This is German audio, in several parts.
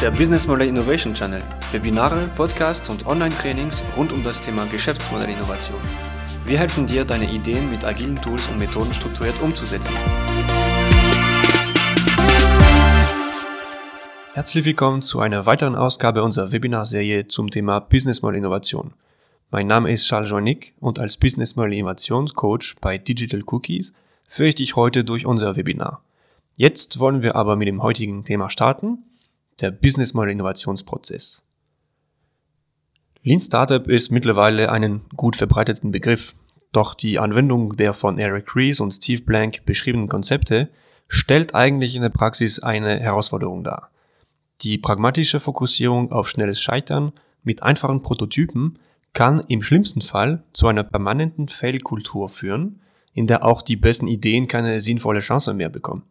der Business Model Innovation Channel. Webinare, Podcasts und Online-Trainings rund um das Thema Geschäftsmodellinnovation. Wir helfen dir, deine Ideen mit agilen Tools und Methoden strukturiert umzusetzen. Herzlich willkommen zu einer weiteren Ausgabe unserer Webinarserie zum Thema Business Model Innovation. Mein Name ist Charles Joannick und als Business Model Innovation Coach bei Digital Cookies führe ich dich heute durch unser Webinar. Jetzt wollen wir aber mit dem heutigen Thema starten, der Business Model Innovationsprozess. Lean Startup ist mittlerweile einen gut verbreiteten Begriff, doch die Anwendung der von Eric Ries und Steve Blank beschriebenen Konzepte stellt eigentlich in der Praxis eine Herausforderung dar. Die pragmatische Fokussierung auf schnelles Scheitern mit einfachen Prototypen kann im schlimmsten Fall zu einer permanenten Fail-Kultur führen, in der auch die besten Ideen keine sinnvolle Chance mehr bekommen.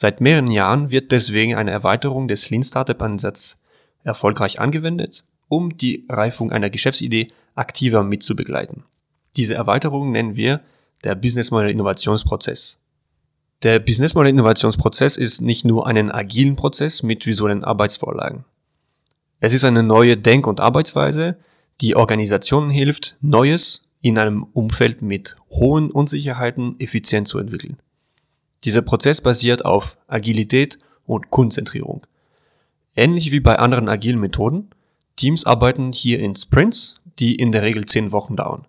Seit mehreren Jahren wird deswegen eine Erweiterung des Lean Startup Ansatzes erfolgreich angewendet, um die Reifung einer Geschäftsidee aktiver mitzubegleiten. Diese Erweiterung nennen wir der Business Model Innovationsprozess. Der Business Model Innovationsprozess ist nicht nur einen agilen Prozess mit visuellen Arbeitsvorlagen. Es ist eine neue Denk- und Arbeitsweise, die Organisationen hilft, Neues in einem Umfeld mit hohen Unsicherheiten effizient zu entwickeln. Dieser Prozess basiert auf Agilität und Konzentrierung. Ähnlich wie bei anderen agilen Methoden, Teams arbeiten hier in Sprints, die in der Regel zehn Wochen dauern.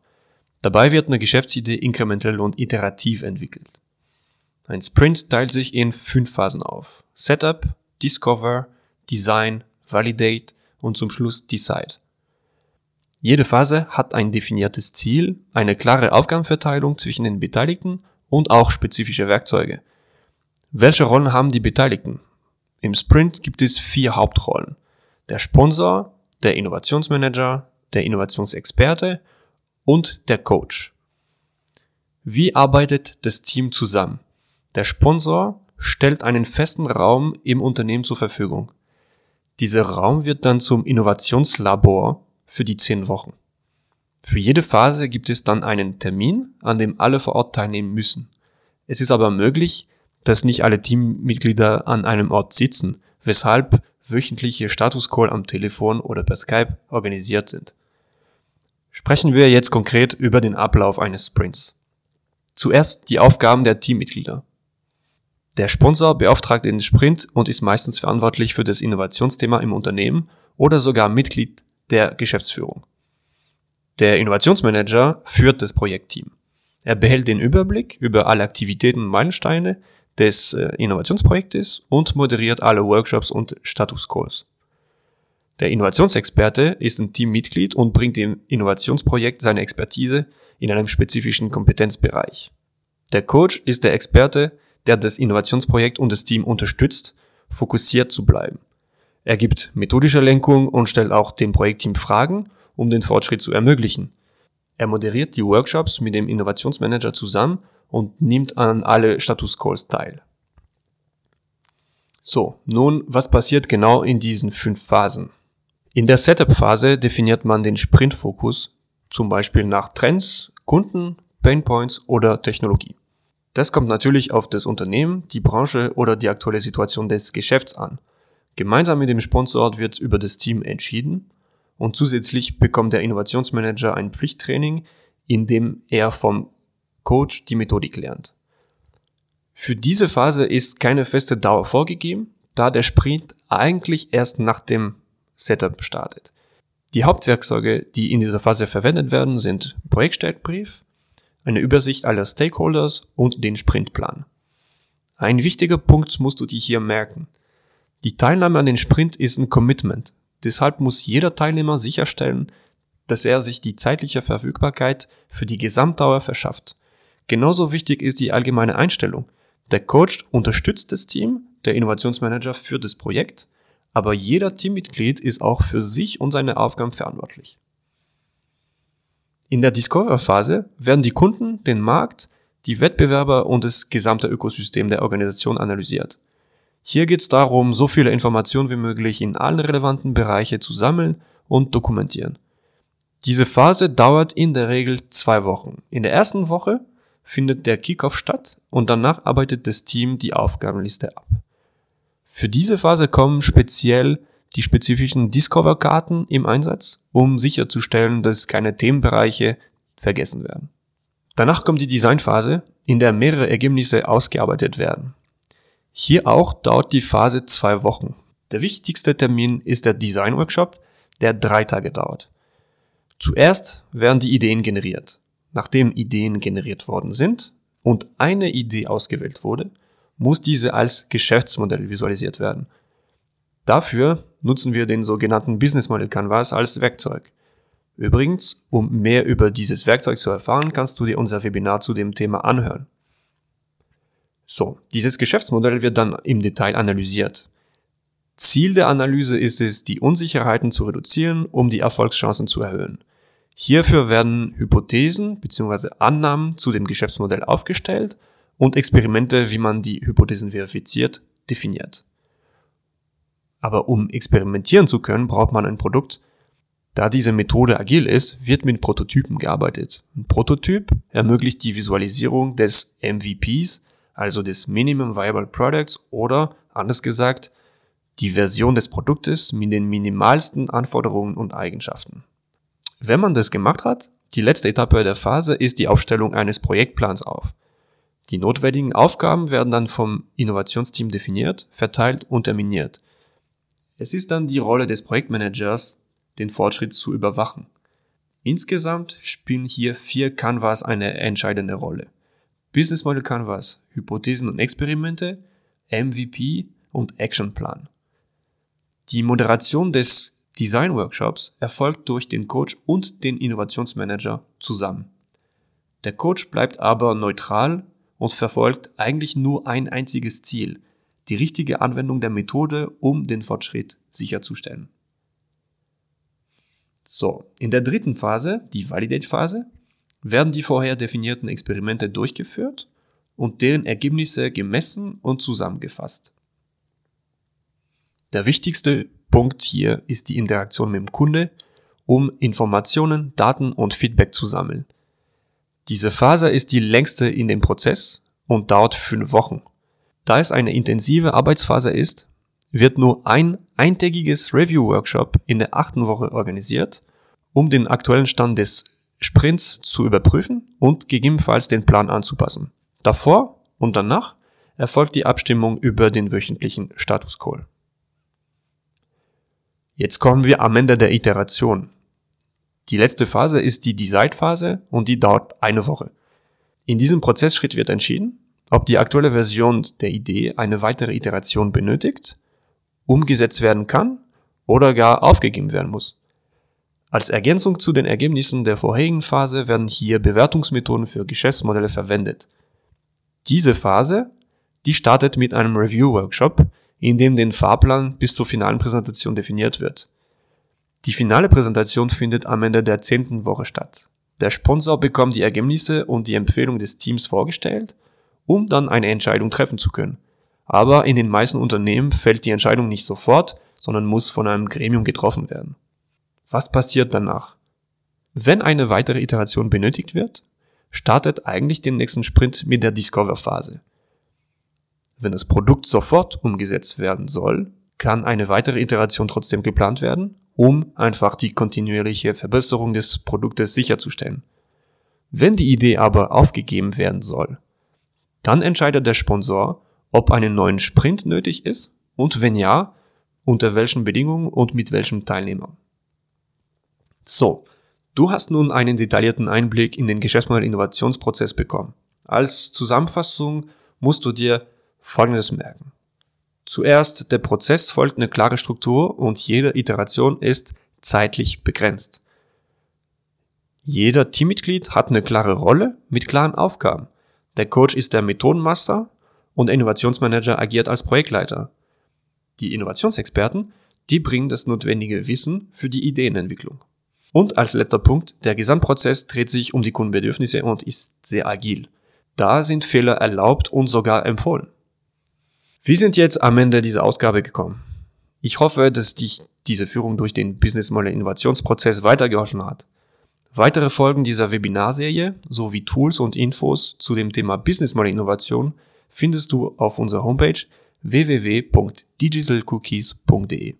Dabei wird eine Geschäftsidee inkrementell und iterativ entwickelt. Ein Sprint teilt sich in fünf Phasen auf. Setup, Discover, Design, Validate und zum Schluss Decide. Jede Phase hat ein definiertes Ziel, eine klare Aufgabenverteilung zwischen den Beteiligten und auch spezifische Werkzeuge. Welche Rollen haben die Beteiligten? Im Sprint gibt es vier Hauptrollen. Der Sponsor, der Innovationsmanager, der Innovationsexperte und der Coach. Wie arbeitet das Team zusammen? Der Sponsor stellt einen festen Raum im Unternehmen zur Verfügung. Dieser Raum wird dann zum Innovationslabor für die zehn Wochen. Für jede Phase gibt es dann einen Termin, an dem alle vor Ort teilnehmen müssen. Es ist aber möglich, dass nicht alle Teammitglieder an einem Ort sitzen, weshalb wöchentliche Status-Call am Telefon oder per Skype organisiert sind. Sprechen wir jetzt konkret über den Ablauf eines Sprints. Zuerst die Aufgaben der Teammitglieder. Der Sponsor beauftragt den Sprint und ist meistens verantwortlich für das Innovationsthema im Unternehmen oder sogar Mitglied der Geschäftsführung. Der Innovationsmanager führt das Projektteam. Er behält den Überblick über alle Aktivitäten und Meilensteine des äh, Innovationsprojektes und moderiert alle Workshops und Status Calls. Der Innovationsexperte ist ein Teammitglied und bringt dem Innovationsprojekt seine Expertise in einem spezifischen Kompetenzbereich. Der Coach ist der Experte, der das Innovationsprojekt und das Team unterstützt, fokussiert zu bleiben. Er gibt methodische Lenkung und stellt auch dem Projektteam Fragen um den Fortschritt zu ermöglichen. Er moderiert die Workshops mit dem Innovationsmanager zusammen und nimmt an alle Status Calls teil. So, nun, was passiert genau in diesen fünf Phasen? In der Setup-Phase definiert man den Sprint-Fokus, zum Beispiel nach Trends, Kunden, Painpoints oder Technologie. Das kommt natürlich auf das Unternehmen, die Branche oder die aktuelle Situation des Geschäfts an. Gemeinsam mit dem Sponsor wird über das Team entschieden und zusätzlich bekommt der Innovationsmanager ein Pflichttraining, in dem er vom Coach die Methodik lernt. Für diese Phase ist keine feste Dauer vorgegeben, da der Sprint eigentlich erst nach dem Setup startet. Die Hauptwerkzeuge, die in dieser Phase verwendet werden, sind Projektstartbrief, eine Übersicht aller Stakeholders und den Sprintplan. Ein wichtiger Punkt musst du dir hier merken. Die Teilnahme an den Sprint ist ein Commitment. Deshalb muss jeder Teilnehmer sicherstellen, dass er sich die zeitliche Verfügbarkeit für die Gesamtdauer verschafft. Genauso wichtig ist die allgemeine Einstellung. Der Coach unterstützt das Team, der Innovationsmanager führt das Projekt, aber jeder Teammitglied ist auch für sich und seine Aufgaben verantwortlich. In der Discover-Phase werden die Kunden, den Markt, die Wettbewerber und das gesamte Ökosystem der Organisation analysiert. Hier geht es darum, so viele Informationen wie möglich in allen relevanten Bereiche zu sammeln und dokumentieren. Diese Phase dauert in der Regel zwei Wochen. In der ersten Woche findet der Kickoff statt und danach arbeitet das Team die Aufgabenliste ab. Für diese Phase kommen speziell die spezifischen Discover-Karten im Einsatz, um sicherzustellen, dass keine Themenbereiche vergessen werden. Danach kommt die Designphase, in der mehrere Ergebnisse ausgearbeitet werden. Hier auch dauert die Phase zwei Wochen. Der wichtigste Termin ist der Design Workshop, der drei Tage dauert. Zuerst werden die Ideen generiert. Nachdem Ideen generiert worden sind und eine Idee ausgewählt wurde, muss diese als Geschäftsmodell visualisiert werden. Dafür nutzen wir den sogenannten Business Model Canvas als Werkzeug. Übrigens, um mehr über dieses Werkzeug zu erfahren, kannst du dir unser Webinar zu dem Thema anhören. So, dieses Geschäftsmodell wird dann im Detail analysiert. Ziel der Analyse ist es, die Unsicherheiten zu reduzieren, um die Erfolgschancen zu erhöhen. Hierfür werden Hypothesen bzw. Annahmen zu dem Geschäftsmodell aufgestellt und Experimente, wie man die Hypothesen verifiziert, definiert. Aber um experimentieren zu können, braucht man ein Produkt. Da diese Methode agil ist, wird mit Prototypen gearbeitet. Ein Prototyp ermöglicht die Visualisierung des MVPs, also des Minimum Viable Products oder, anders gesagt, die Version des Produktes mit den minimalsten Anforderungen und Eigenschaften. Wenn man das gemacht hat, die letzte Etappe der Phase ist die Aufstellung eines Projektplans auf. Die notwendigen Aufgaben werden dann vom Innovationsteam definiert, verteilt und terminiert. Es ist dann die Rolle des Projektmanagers, den Fortschritt zu überwachen. Insgesamt spielen hier vier Canvas eine entscheidende Rolle. Business Model Canvas, Hypothesen und Experimente, MVP und Actionplan. Die Moderation des Design Workshops erfolgt durch den Coach und den Innovationsmanager zusammen. Der Coach bleibt aber neutral und verfolgt eigentlich nur ein einziges Ziel, die richtige Anwendung der Methode, um den Fortschritt sicherzustellen. So, in der dritten Phase, die Validate-Phase, werden die vorher definierten Experimente durchgeführt und deren Ergebnisse gemessen und zusammengefasst. Der wichtigste Punkt hier ist die Interaktion mit dem Kunde, um Informationen, Daten und Feedback zu sammeln. Diese Phase ist die längste in dem Prozess und dauert fünf Wochen. Da es eine intensive Arbeitsphase ist, wird nur ein eintägiges Review-Workshop in der achten Woche organisiert, um den aktuellen Stand des Sprints zu überprüfen und gegebenenfalls den Plan anzupassen. Davor und danach erfolgt die Abstimmung über den wöchentlichen Status Call. Jetzt kommen wir am Ende der Iteration. Die letzte Phase ist die Decide-Phase und die dauert eine Woche. In diesem Prozessschritt wird entschieden, ob die aktuelle Version der Idee eine weitere Iteration benötigt, umgesetzt werden kann oder gar aufgegeben werden muss. Als Ergänzung zu den Ergebnissen der vorherigen Phase werden hier Bewertungsmethoden für Geschäftsmodelle verwendet. Diese Phase, die startet mit einem Review-Workshop, in dem den Fahrplan bis zur finalen Präsentation definiert wird. Die finale Präsentation findet am Ende der zehnten Woche statt. Der Sponsor bekommt die Ergebnisse und die Empfehlung des Teams vorgestellt, um dann eine Entscheidung treffen zu können. Aber in den meisten Unternehmen fällt die Entscheidung nicht sofort, sondern muss von einem Gremium getroffen werden. Was passiert danach? Wenn eine weitere Iteration benötigt wird, startet eigentlich den nächsten Sprint mit der Discover-Phase. Wenn das Produkt sofort umgesetzt werden soll, kann eine weitere Iteration trotzdem geplant werden, um einfach die kontinuierliche Verbesserung des Produktes sicherzustellen. Wenn die Idee aber aufgegeben werden soll, dann entscheidet der Sponsor, ob einen neuen Sprint nötig ist und wenn ja, unter welchen Bedingungen und mit welchem Teilnehmer. So, du hast nun einen detaillierten Einblick in den Geschäftsmodell-Innovationsprozess bekommen. Als Zusammenfassung musst du dir Folgendes merken. Zuerst, der Prozess folgt eine klare Struktur und jede Iteration ist zeitlich begrenzt. Jeder Teammitglied hat eine klare Rolle mit klaren Aufgaben. Der Coach ist der Methodenmaster und der Innovationsmanager agiert als Projektleiter. Die Innovationsexperten, die bringen das notwendige Wissen für die Ideenentwicklung. Und als letzter Punkt, der Gesamtprozess dreht sich um die Kundenbedürfnisse und ist sehr agil. Da sind Fehler erlaubt und sogar empfohlen. Wir sind jetzt am Ende dieser Ausgabe gekommen. Ich hoffe, dass dich diese Führung durch den Business Model Innovationsprozess weitergeholfen hat. Weitere Folgen dieser Webinarserie sowie Tools und Infos zu dem Thema Business Model Innovation findest du auf unserer Homepage www.digitalcookies.de.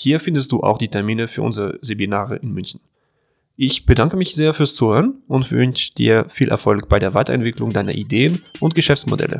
Hier findest du auch die Termine für unsere Seminare in München. Ich bedanke mich sehr fürs Zuhören und wünsche dir viel Erfolg bei der Weiterentwicklung deiner Ideen und Geschäftsmodelle.